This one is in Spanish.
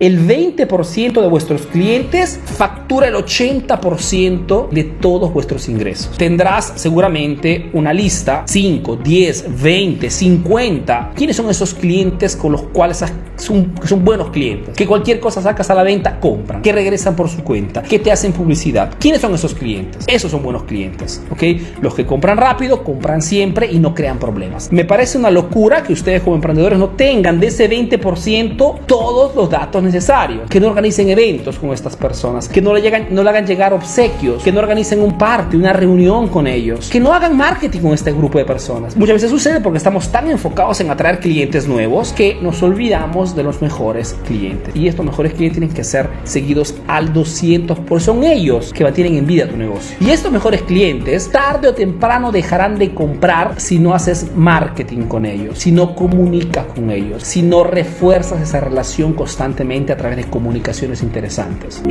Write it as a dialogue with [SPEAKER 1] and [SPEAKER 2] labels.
[SPEAKER 1] El 20% de vuestros clientes factura el 80% de todos vuestros ingresos. Tendrás seguramente una lista, 5, 10, 20, 50. ¿Quiénes son esos clientes con los cuales son, buenos clientes? Que cualquier cosa sacas a la venta, compran, que regresan por su cuenta, que te hacen publicidad. ¿Quiénes son esos clientes? Esos son buenos clientes, ¿ok? Los que compran rápido, compran siempre y no crean problemas. Me parece una locura que ustedes como emprendedores no tengan de ese 20% todos los datos necesario, que no organicen eventos con estas personas, que no le, llegan, no le hagan llegar obsequios, que no organicen un party, una reunión con ellos, que no hagan marketing con este grupo de personas. Muchas veces sucede porque estamos tan enfocados en atraer clientes nuevos que nos olvidamos de los mejores clientes. Y estos mejores clientes tienen que ser seguidos al 200%, porque son ellos que mantienen en vida tu negocio. Y estos mejores clientes tarde o temprano dejarán de comprar si no haces marketing con ellos, si no comunicas con ellos, si no refuerzas esa relación constantemente a través de comunicaciones interesantes.